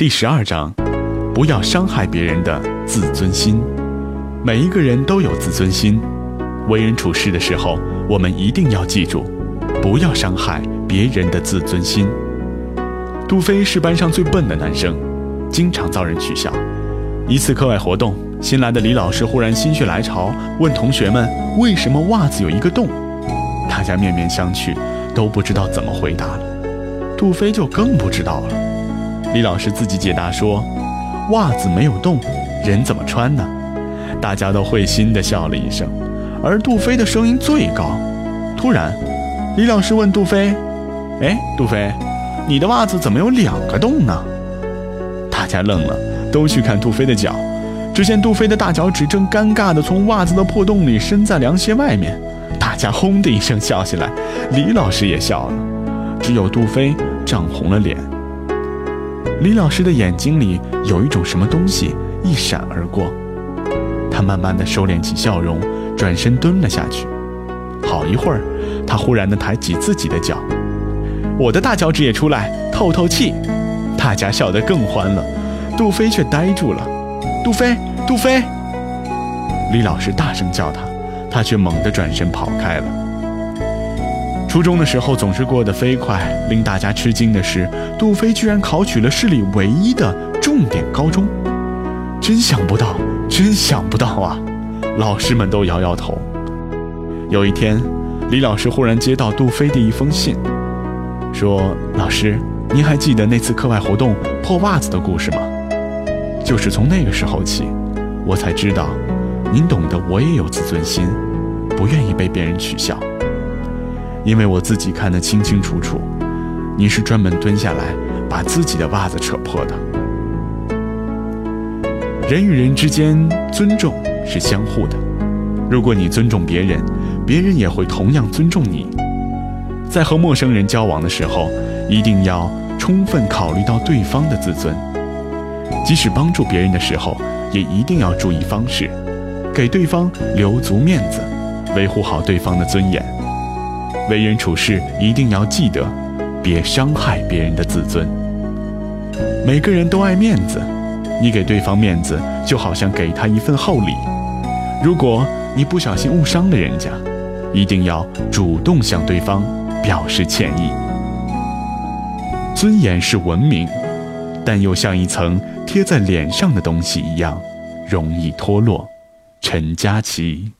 第十二章，不要伤害别人的自尊心。每一个人都有自尊心，为人处事的时候，我们一定要记住，不要伤害别人的自尊心。杜飞是班上最笨的男生，经常遭人取笑。一次课外活动，新来的李老师忽然心血来潮，问同学们为什么袜子有一个洞，大家面面相觑，都不知道怎么回答了。杜飞就更不知道了。李老师自己解答说：“袜子没有洞，人怎么穿呢？”大家都会心地笑了一声，而杜飞的声音最高。突然，李老师问杜飞：“哎，杜飞，你的袜子怎么有两个洞呢？”大家愣了，都去看杜飞的脚。只见杜飞的大脚趾正尴尬地从袜子的破洞里伸在凉鞋外面。大家轰的一声笑起来，李老师也笑了，只有杜飞涨红了脸。李老师的眼睛里有一种什么东西一闪而过，他慢慢的收敛起笑容，转身蹲了下去。好一会儿，他忽然的抬起自己的脚，我的大脚趾也出来透透气。大家笑得更欢了，杜飞却呆住了。杜飞，杜飞！李老师大声叫他，他却猛地转身跑开了。初中的时候总是过得飞快，令大家吃惊的是，杜飞居然考取了市里唯一的重点高中，真想不到，真想不到啊！老师们都摇摇头。有一天，李老师忽然接到杜飞的一封信，说：“老师，您还记得那次课外活动破袜子的故事吗？就是从那个时候起，我才知道，您懂得我也有自尊心，不愿意被别人取笑。”因为我自己看得清清楚楚，你是专门蹲下来把自己的袜子扯破的。人与人之间尊重是相互的，如果你尊重别人，别人也会同样尊重你。在和陌生人交往的时候，一定要充分考虑到对方的自尊，即使帮助别人的时候，也一定要注意方式，给对方留足面子，维护好对方的尊严。为人处事一定要记得，别伤害别人的自尊。每个人都爱面子，你给对方面子，就好像给他一份厚礼。如果你不小心误伤了人家，一定要主动向对方表示歉意。尊严是文明，但又像一层贴在脸上的东西一样，容易脱落。陈佳琪。